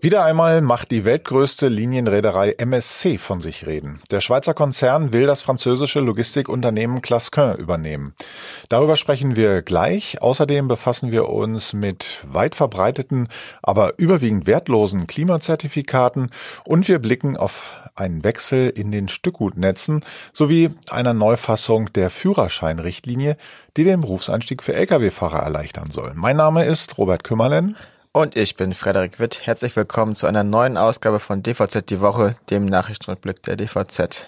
Wieder einmal macht die weltgrößte Linienreederei MSC von sich reden. Der Schweizer Konzern will das französische Logistikunternehmen Clasquin übernehmen. Darüber sprechen wir gleich. Außerdem befassen wir uns mit weit verbreiteten, aber überwiegend wertlosen Klimazertifikaten und wir blicken auf einen Wechsel in den Stückgutnetzen sowie einer Neufassung der Führerscheinrichtlinie, die den Berufseinstieg für Lkw-Fahrer erleichtern soll. Mein Name ist Robert Kümmerlen. Und ich bin Frederik Witt. Herzlich willkommen zu einer neuen Ausgabe von DVZ die Woche, dem Nachrichtenrückblick der DVZ.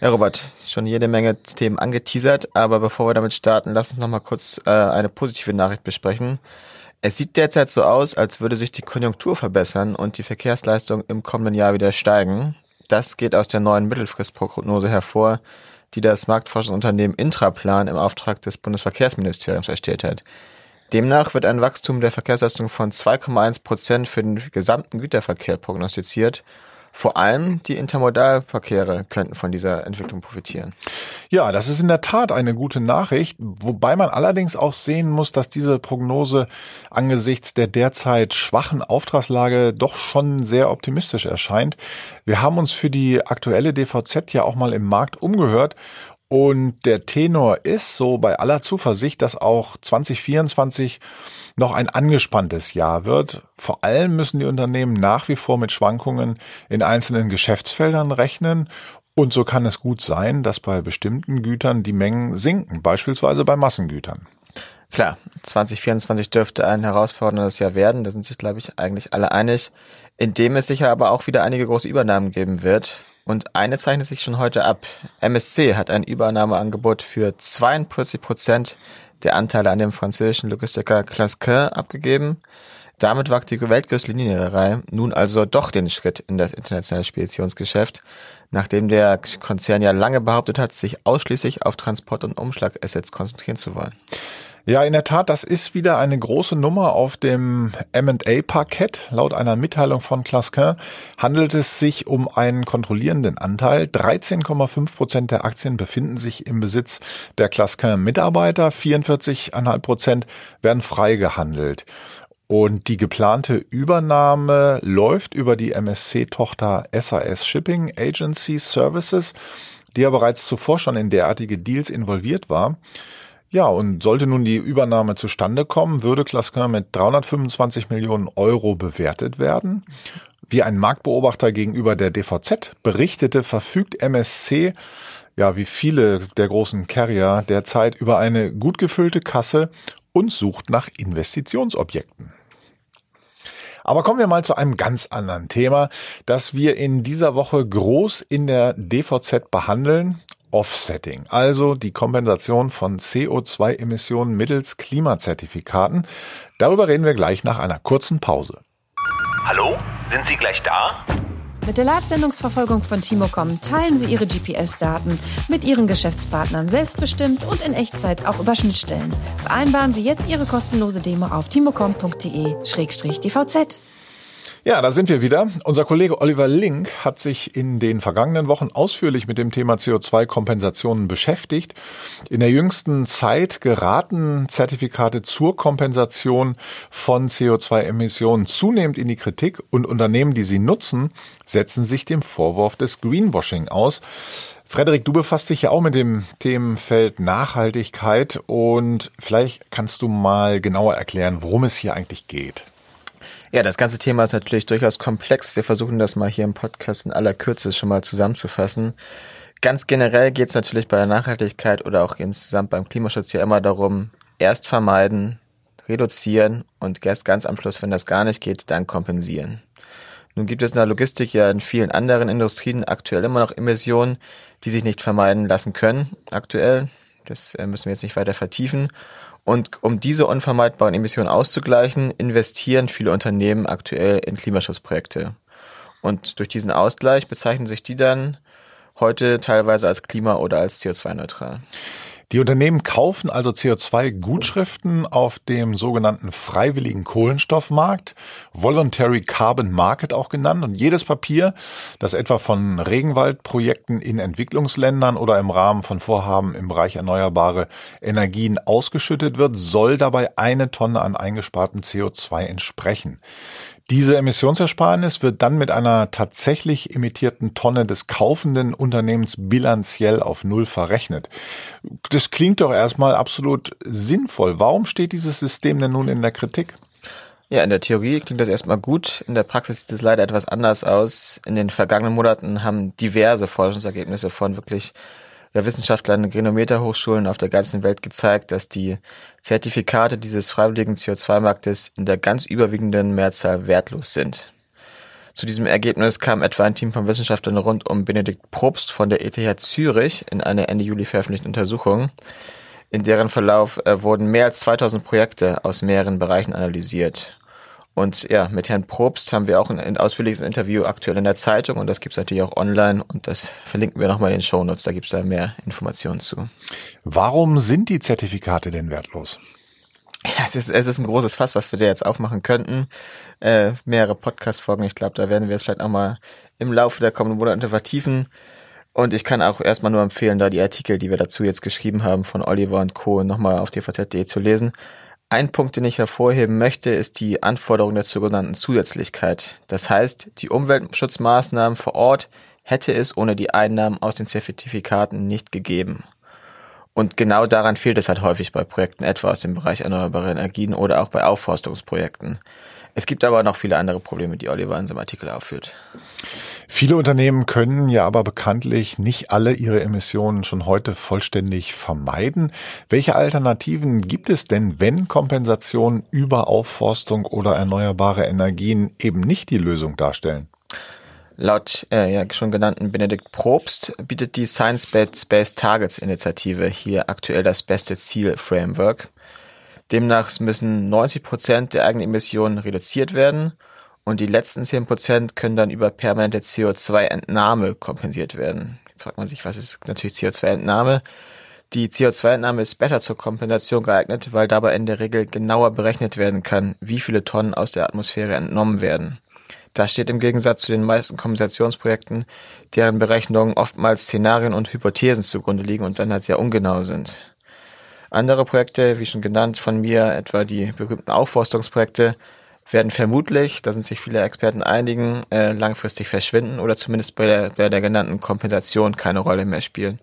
Ja, Robert, schon jede Menge Themen angeteasert, aber bevor wir damit starten, lass uns nochmal kurz äh, eine positive Nachricht besprechen. Es sieht derzeit so aus, als würde sich die Konjunktur verbessern und die Verkehrsleistung im kommenden Jahr wieder steigen. Das geht aus der neuen Mittelfristprognose hervor, die das Marktforschungsunternehmen Intraplan im Auftrag des Bundesverkehrsministeriums erstellt hat. Demnach wird ein Wachstum der Verkehrsleistung von 2,1 Prozent für den gesamten Güterverkehr prognostiziert. Vor allem die Intermodalverkehre könnten von dieser Entwicklung profitieren. Ja, das ist in der Tat eine gute Nachricht, wobei man allerdings auch sehen muss, dass diese Prognose angesichts der derzeit schwachen Auftragslage doch schon sehr optimistisch erscheint. Wir haben uns für die aktuelle DVZ ja auch mal im Markt umgehört und der Tenor ist so bei aller Zuversicht, dass auch 2024 noch ein angespanntes Jahr wird. Vor allem müssen die Unternehmen nach wie vor mit Schwankungen in einzelnen Geschäftsfeldern rechnen. Und so kann es gut sein, dass bei bestimmten Gütern die Mengen sinken, beispielsweise bei Massengütern. Klar, 2024 dürfte ein herausforderndes Jahr werden, da sind sich, glaube ich, eigentlich alle einig, indem es sicher aber auch wieder einige große Übernahmen geben wird. Und eine zeichnet sich schon heute ab. MSC hat ein Übernahmeangebot für 42 Prozent der Anteile an dem französischen Logistiker Clasquin abgegeben. Damit wagt die weltgrößte Linienreederei nun also doch den Schritt in das internationale Speditionsgeschäft, nachdem der Konzern ja lange behauptet hat, sich ausschließlich auf Transport- und Umschlagassets konzentrieren zu wollen. Ja, in der Tat, das ist wieder eine große Nummer auf dem M&A-Parkett. Laut einer Mitteilung von Clasquin handelt es sich um einen kontrollierenden Anteil. 13,5 Prozent der Aktien befinden sich im Besitz der Clasquin-Mitarbeiter. 44,5 Prozent werden frei gehandelt. Und die geplante Übernahme läuft über die MSC-Tochter SAS Shipping Agency Services, die ja bereits zuvor schon in derartige Deals involviert war. Ja, und sollte nun die Übernahme zustande kommen, würde Clasquin mit 325 Millionen Euro bewertet werden. Wie ein Marktbeobachter gegenüber der DVZ berichtete, verfügt MSC, ja, wie viele der großen Carrier derzeit über eine gut gefüllte Kasse und sucht nach Investitionsobjekten. Aber kommen wir mal zu einem ganz anderen Thema, das wir in dieser Woche groß in der DVZ behandeln. Offsetting, also die Kompensation von CO2-Emissionen mittels Klimazertifikaten. Darüber reden wir gleich nach einer kurzen Pause. Hallo, sind Sie gleich da? Mit der Live-Sendungsverfolgung von Timocom teilen Sie Ihre GPS-Daten mit Ihren Geschäftspartnern selbstbestimmt und in Echtzeit auch über Schnittstellen. Vereinbaren Sie jetzt Ihre kostenlose Demo auf timocom.de-dvz. Ja, da sind wir wieder. Unser Kollege Oliver Link hat sich in den vergangenen Wochen ausführlich mit dem Thema CO2-Kompensationen beschäftigt. In der jüngsten Zeit geraten Zertifikate zur Kompensation von CO2-Emissionen zunehmend in die Kritik und Unternehmen, die sie nutzen, setzen sich dem Vorwurf des Greenwashing aus. Frederik, du befasst dich ja auch mit dem Themenfeld Nachhaltigkeit und vielleicht kannst du mal genauer erklären, worum es hier eigentlich geht. Ja, das ganze Thema ist natürlich durchaus komplex. Wir versuchen das mal hier im Podcast in aller Kürze schon mal zusammenzufassen. Ganz generell geht es natürlich bei der Nachhaltigkeit oder auch insgesamt beim Klimaschutz ja immer darum, erst vermeiden, reduzieren und erst ganz am Schluss, wenn das gar nicht geht, dann kompensieren. Nun gibt es in der Logistik ja in vielen anderen Industrien aktuell immer noch Emissionen, die sich nicht vermeiden lassen können. Aktuell, das äh, müssen wir jetzt nicht weiter vertiefen. Und um diese unvermeidbaren Emissionen auszugleichen, investieren viele Unternehmen aktuell in Klimaschutzprojekte. Und durch diesen Ausgleich bezeichnen sich die dann heute teilweise als klima- oder als CO2-neutral. Die Unternehmen kaufen also CO2-Gutschriften auf dem sogenannten freiwilligen Kohlenstoffmarkt, Voluntary Carbon Market auch genannt. Und jedes Papier, das etwa von Regenwaldprojekten in Entwicklungsländern oder im Rahmen von Vorhaben im Bereich erneuerbare Energien ausgeschüttet wird, soll dabei eine Tonne an eingespartem CO2 entsprechen. Diese Emissionsersparnis wird dann mit einer tatsächlich emittierten Tonne des kaufenden Unternehmens bilanziell auf Null verrechnet. Das klingt doch erstmal absolut sinnvoll. Warum steht dieses System denn nun in der Kritik? Ja, in der Theorie klingt das erstmal gut. In der Praxis sieht es leider etwas anders aus. In den vergangenen Monaten haben diverse Forschungsergebnisse von wirklich der Wissenschaftler an Renometer-Hochschulen auf der ganzen Welt gezeigt, dass die Zertifikate dieses freiwilligen CO2-Marktes in der ganz überwiegenden Mehrzahl wertlos sind. Zu diesem Ergebnis kam etwa ein Team von Wissenschaftlern rund um Benedikt Probst von der ETH Zürich in einer Ende Juli veröffentlichten Untersuchung. In deren Verlauf äh, wurden mehr als 2000 Projekte aus mehreren Bereichen analysiert. Und ja, mit Herrn Probst haben wir auch ein, ein ausführliches Interview aktuell in der Zeitung und das gibt's natürlich auch online und das verlinken wir nochmal in den Shownotes, da gibt's da mehr Informationen zu. Warum sind die Zertifikate denn wertlos? Ja, es ist, es ist ein großes Fass, was wir da jetzt aufmachen könnten. Äh, mehrere Podcast-Folgen, ich glaube, da werden wir es vielleicht auch mal im Laufe der kommenden Monate vertiefen. Und ich kann auch erstmal nur empfehlen, da die Artikel, die wir dazu jetzt geschrieben haben, von Oliver und Co. nochmal auf dvz.de zu lesen. Ein Punkt, den ich hervorheben möchte, ist die Anforderung der sogenannten Zusätzlichkeit. Das heißt, die Umweltschutzmaßnahmen vor Ort hätte es ohne die Einnahmen aus den Zertifikaten nicht gegeben. Und genau daran fehlt es halt häufig bei Projekten, etwa aus dem Bereich erneuerbare Energien oder auch bei Aufforstungsprojekten. Es gibt aber noch viele andere Probleme, die Oliver in seinem Artikel aufführt. Viele Unternehmen können ja aber bekanntlich nicht alle ihre Emissionen schon heute vollständig vermeiden. Welche Alternativen gibt es denn, wenn Kompensationen über Aufforstung oder erneuerbare Energien eben nicht die Lösung darstellen? Laut äh, ja, schon genannten Benedikt Probst bietet die Science-Based Targets Initiative hier aktuell das beste Ziel-Framework. Demnach müssen 90 Prozent der eigenen Emissionen reduziert werden und die letzten 10 Prozent können dann über permanente CO2-Entnahme kompensiert werden. Jetzt fragt man sich, was ist natürlich CO2-Entnahme? Die CO2-Entnahme ist besser zur Kompensation geeignet, weil dabei in der Regel genauer berechnet werden kann, wie viele Tonnen aus der Atmosphäre entnommen werden. Das steht im Gegensatz zu den meisten Kompensationsprojekten, deren Berechnungen oftmals Szenarien und Hypothesen zugrunde liegen und dann halt sehr ungenau sind. Andere Projekte, wie schon genannt von mir, etwa die berühmten Aufforstungsprojekte, werden vermutlich, da sind sich viele Experten einigen, äh, langfristig verschwinden oder zumindest bei der, bei der genannten Kompensation keine Rolle mehr spielen.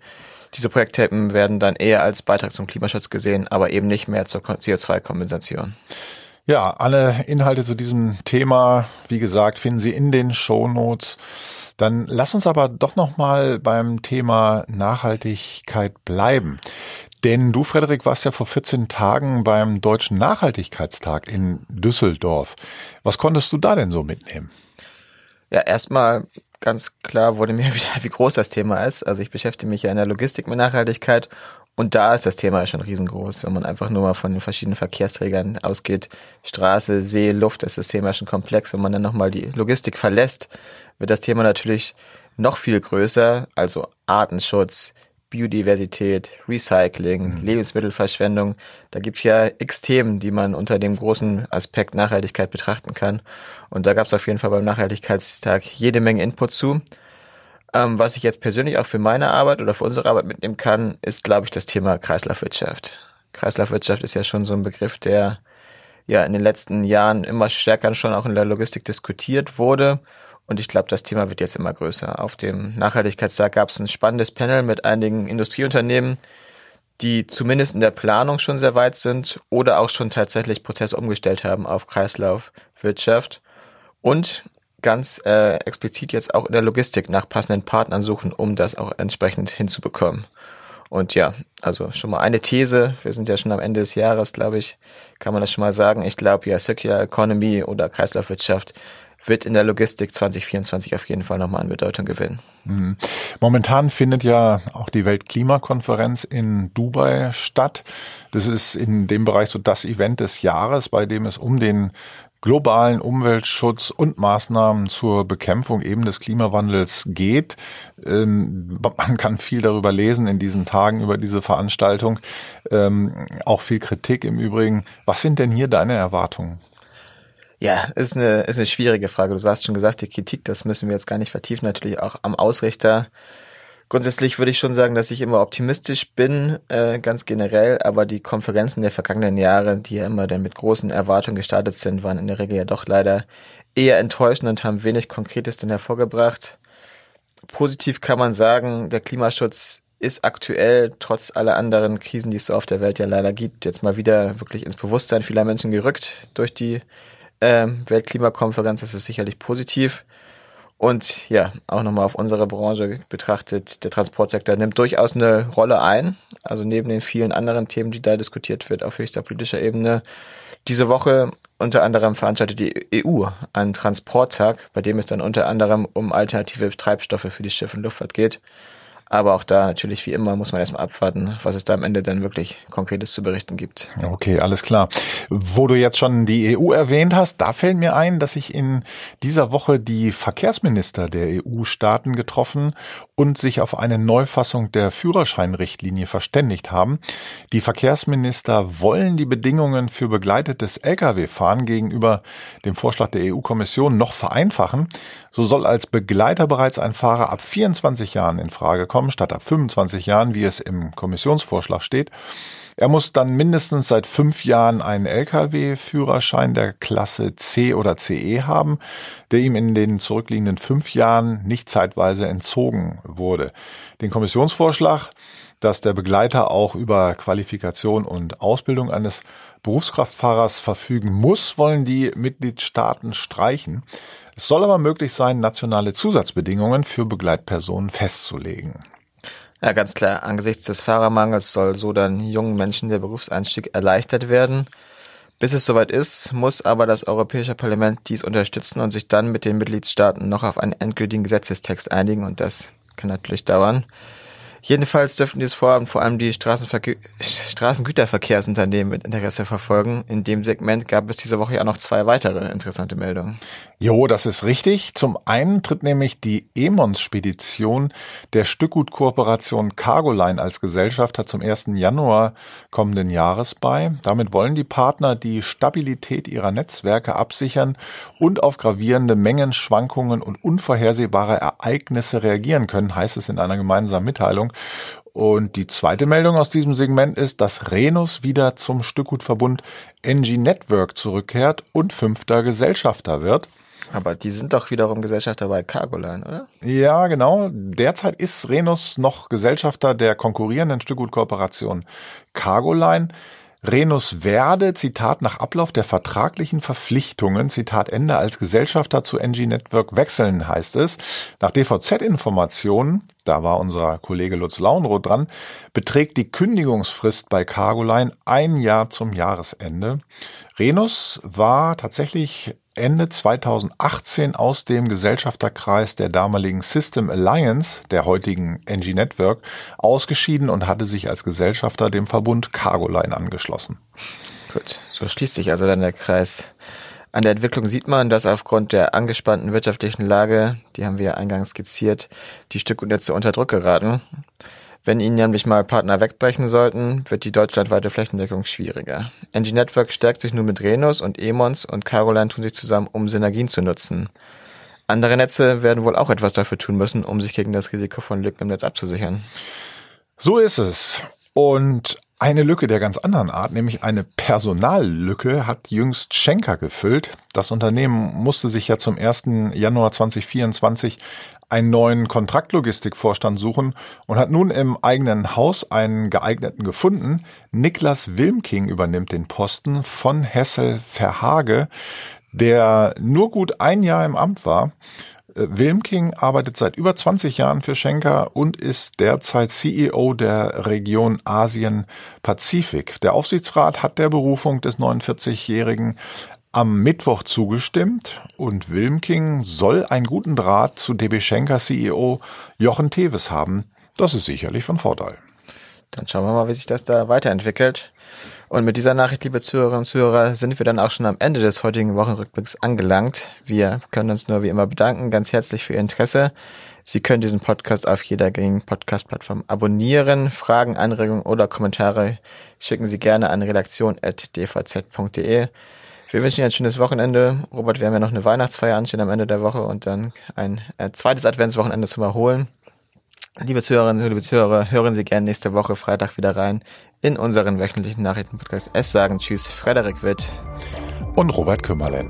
Diese Projekte werden dann eher als Beitrag zum Klimaschutz gesehen, aber eben nicht mehr zur CO2-Kompensation. Ja, alle Inhalte zu diesem Thema, wie gesagt, finden Sie in den Show Notes. Dann lass uns aber doch noch mal beim Thema Nachhaltigkeit bleiben. Denn du, Frederik, warst ja vor 14 Tagen beim Deutschen Nachhaltigkeitstag in Düsseldorf. Was konntest du da denn so mitnehmen? Ja, erstmal ganz klar wurde mir wieder, wie groß das Thema ist. Also ich beschäftige mich ja in der Logistik mit Nachhaltigkeit und da ist das Thema schon riesengroß. Wenn man einfach nur mal von den verschiedenen Verkehrsträgern ausgeht, Straße, See, Luft, ist das Thema schon komplex. Wenn man dann nochmal die Logistik verlässt, wird das Thema natürlich noch viel größer. Also Artenschutz, Biodiversität, Recycling, mhm. Lebensmittelverschwendung. Da gibt's ja x Themen, die man unter dem großen Aspekt Nachhaltigkeit betrachten kann. Und da gab's auf jeden Fall beim Nachhaltigkeitstag jede Menge Input zu. Ähm, was ich jetzt persönlich auch für meine Arbeit oder für unsere Arbeit mitnehmen kann, ist, glaube ich, das Thema Kreislaufwirtschaft. Kreislaufwirtschaft ist ja schon so ein Begriff, der ja in den letzten Jahren immer stärker schon auch in der Logistik diskutiert wurde und ich glaube, das Thema wird jetzt immer größer. Auf dem Nachhaltigkeitstag gab es ein spannendes Panel mit einigen Industrieunternehmen, die zumindest in der Planung schon sehr weit sind oder auch schon tatsächlich Prozesse umgestellt haben auf Kreislaufwirtschaft und ganz äh, explizit jetzt auch in der Logistik nach passenden Partnern suchen, um das auch entsprechend hinzubekommen. Und ja, also schon mal eine These, wir sind ja schon am Ende des Jahres, glaube ich, kann man das schon mal sagen. Ich glaube ja, Circular Economy oder Kreislaufwirtschaft wird in der Logistik 2024 auf jeden Fall nochmal an Bedeutung gewinnen. Mhm. Momentan findet ja auch die Weltklimakonferenz in Dubai statt. Das ist in dem Bereich so das Event des Jahres, bei dem es um den globalen Umweltschutz und Maßnahmen zur Bekämpfung eben des Klimawandels geht. Ähm, man kann viel darüber lesen in diesen Tagen über diese Veranstaltung. Ähm, auch viel Kritik im Übrigen. Was sind denn hier deine Erwartungen? Ja, ist eine, ist eine schwierige Frage. Du hast schon gesagt, die Kritik, das müssen wir jetzt gar nicht vertiefen, natürlich auch am Ausrichter. Grundsätzlich würde ich schon sagen, dass ich immer optimistisch bin, äh, ganz generell, aber die Konferenzen der vergangenen Jahre, die ja immer dann mit großen Erwartungen gestartet sind, waren in der Regel ja doch leider eher enttäuschend und haben wenig Konkretes dann hervorgebracht. Positiv kann man sagen, der Klimaschutz ist aktuell trotz aller anderen Krisen, die es so auf der Welt ja leider gibt, jetzt mal wieder wirklich ins Bewusstsein vieler Menschen gerückt durch die äh, Weltklimakonferenz. Das ist sicherlich positiv. Und ja, auch nochmal auf unsere Branche betrachtet, der Transportsektor nimmt durchaus eine Rolle ein. Also neben den vielen anderen Themen, die da diskutiert wird auf höchster politischer Ebene. Diese Woche unter anderem veranstaltet die EU einen Transporttag, bei dem es dann unter anderem um alternative Treibstoffe für die Schiff- und Luftfahrt geht. Aber auch da natürlich wie immer muss man erstmal abwarten, was es da am Ende dann wirklich Konkretes zu berichten gibt. Okay, alles klar. Wo du jetzt schon die EU erwähnt hast, da fällt mir ein, dass sich in dieser Woche die Verkehrsminister der EU-Staaten getroffen und sich auf eine Neufassung der Führerscheinrichtlinie verständigt haben. Die Verkehrsminister wollen die Bedingungen für begleitetes Lkw-Fahren gegenüber dem Vorschlag der EU-Kommission noch vereinfachen. So soll als Begleiter bereits ein Fahrer ab 24 Jahren in Frage kommen, statt ab 25 Jahren, wie es im Kommissionsvorschlag steht. Er muss dann mindestens seit fünf Jahren einen Lkw-Führerschein der Klasse C oder CE haben, der ihm in den zurückliegenden fünf Jahren nicht zeitweise entzogen wurde. Den Kommissionsvorschlag, dass der Begleiter auch über Qualifikation und Ausbildung eines Berufskraftfahrers verfügen muss, wollen die Mitgliedstaaten streichen. Es soll aber möglich sein, nationale Zusatzbedingungen für Begleitpersonen festzulegen. Ja, ganz klar. Angesichts des Fahrermangels soll so dann jungen Menschen der Berufseinstieg erleichtert werden. Bis es soweit ist, muss aber das Europäische Parlament dies unterstützen und sich dann mit den Mitgliedstaaten noch auf einen endgültigen Gesetzestext einigen und das kann natürlich dauern. Jedenfalls dürften dieses Vorhaben vor allem die Straßengüterverkehrsunternehmen mit Interesse verfolgen. In dem Segment gab es diese Woche ja noch zwei weitere interessante Meldungen. Jo, das ist richtig. Zum einen tritt nämlich die Emons-Spedition der Stückgutkooperation Cargoline als Gesellschafter zum 1. Januar kommenden Jahres bei. Damit wollen die Partner die Stabilität ihrer Netzwerke absichern und auf gravierende Mengenschwankungen und unvorhersehbare Ereignisse reagieren können, heißt es in einer gemeinsamen Mitteilung. Und die zweite Meldung aus diesem Segment ist, dass Renus wieder zum Stückgutverbund NG Network zurückkehrt und fünfter Gesellschafter wird. Aber die sind doch wiederum Gesellschafter bei Cargoline, oder? Ja, genau. Derzeit ist Renus noch Gesellschafter der konkurrierenden Stückgutkooperation Cargoline. Renus werde, Zitat, nach Ablauf der vertraglichen Verpflichtungen, Zitat Ende, als Gesellschafter zu NG Network wechseln, heißt es. Nach DVZ-Informationen, da war unser Kollege Lutz Launroth dran, beträgt die Kündigungsfrist bei Cargoline ein Jahr zum Jahresende. Renus war tatsächlich Ende 2018 aus dem Gesellschafterkreis der damaligen System Alliance, der heutigen NG Network, ausgeschieden und hatte sich als Gesellschafter dem Verbund Cargoline angeschlossen. Gut, so schließt sich also dann der Kreis. An der Entwicklung sieht man, dass aufgrund der angespannten wirtschaftlichen Lage, die haben wir ja eingangs skizziert, die Stücknetze unter Druck geraten. Wenn ihnen nämlich mal Partner wegbrechen sollten, wird die deutschlandweite Flächendeckung schwieriger. NG Network stärkt sich nun mit Renus und Emons und Caroline tun sich zusammen, um Synergien zu nutzen. Andere Netze werden wohl auch etwas dafür tun müssen, um sich gegen das Risiko von Lücken im Netz abzusichern. So ist es. Und eine Lücke der ganz anderen Art, nämlich eine Personallücke, hat jüngst Schenker gefüllt. Das Unternehmen musste sich ja zum 1. Januar 2024 einen neuen Kontraktlogistikvorstand suchen und hat nun im eigenen Haus einen geeigneten gefunden. Niklas Wilmking übernimmt den Posten von Hessel Verhage, der nur gut ein Jahr im Amt war. Äh, Wilmking arbeitet seit über 20 Jahren für Schenker und ist derzeit CEO der Region Asien-Pazifik. Der Aufsichtsrat hat der Berufung des 49-Jährigen am Mittwoch zugestimmt und Wilmking soll einen guten Draht zu DB Schenker CEO Jochen Teves haben. Das ist sicherlich von Vorteil. Dann schauen wir mal, wie sich das da weiterentwickelt. Und mit dieser Nachricht, liebe Zuhörerinnen und Zuhörer, sind wir dann auch schon am Ende des heutigen Wochenrückblicks angelangt. Wir können uns nur wie immer bedanken, ganz herzlich für Ihr Interesse. Sie können diesen Podcast auf jeder gängigen Podcast-Plattform abonnieren. Fragen, Anregungen oder Kommentare schicken Sie gerne an redaktion.dvz.de. Wir wünschen Ihnen ein schönes Wochenende. Robert, wir haben ja noch eine Weihnachtsfeier anstehen am Ende der Woche und dann ein äh, zweites Adventswochenende zum Erholen. Liebe Zuhörerinnen, liebe Zuhörer, hören Sie gerne nächste Woche Freitag wieder rein in unseren wöchentlichen Nachrichtenpodcast. Es sagen Tschüss, Frederik Witt und Robert Kümmerlen.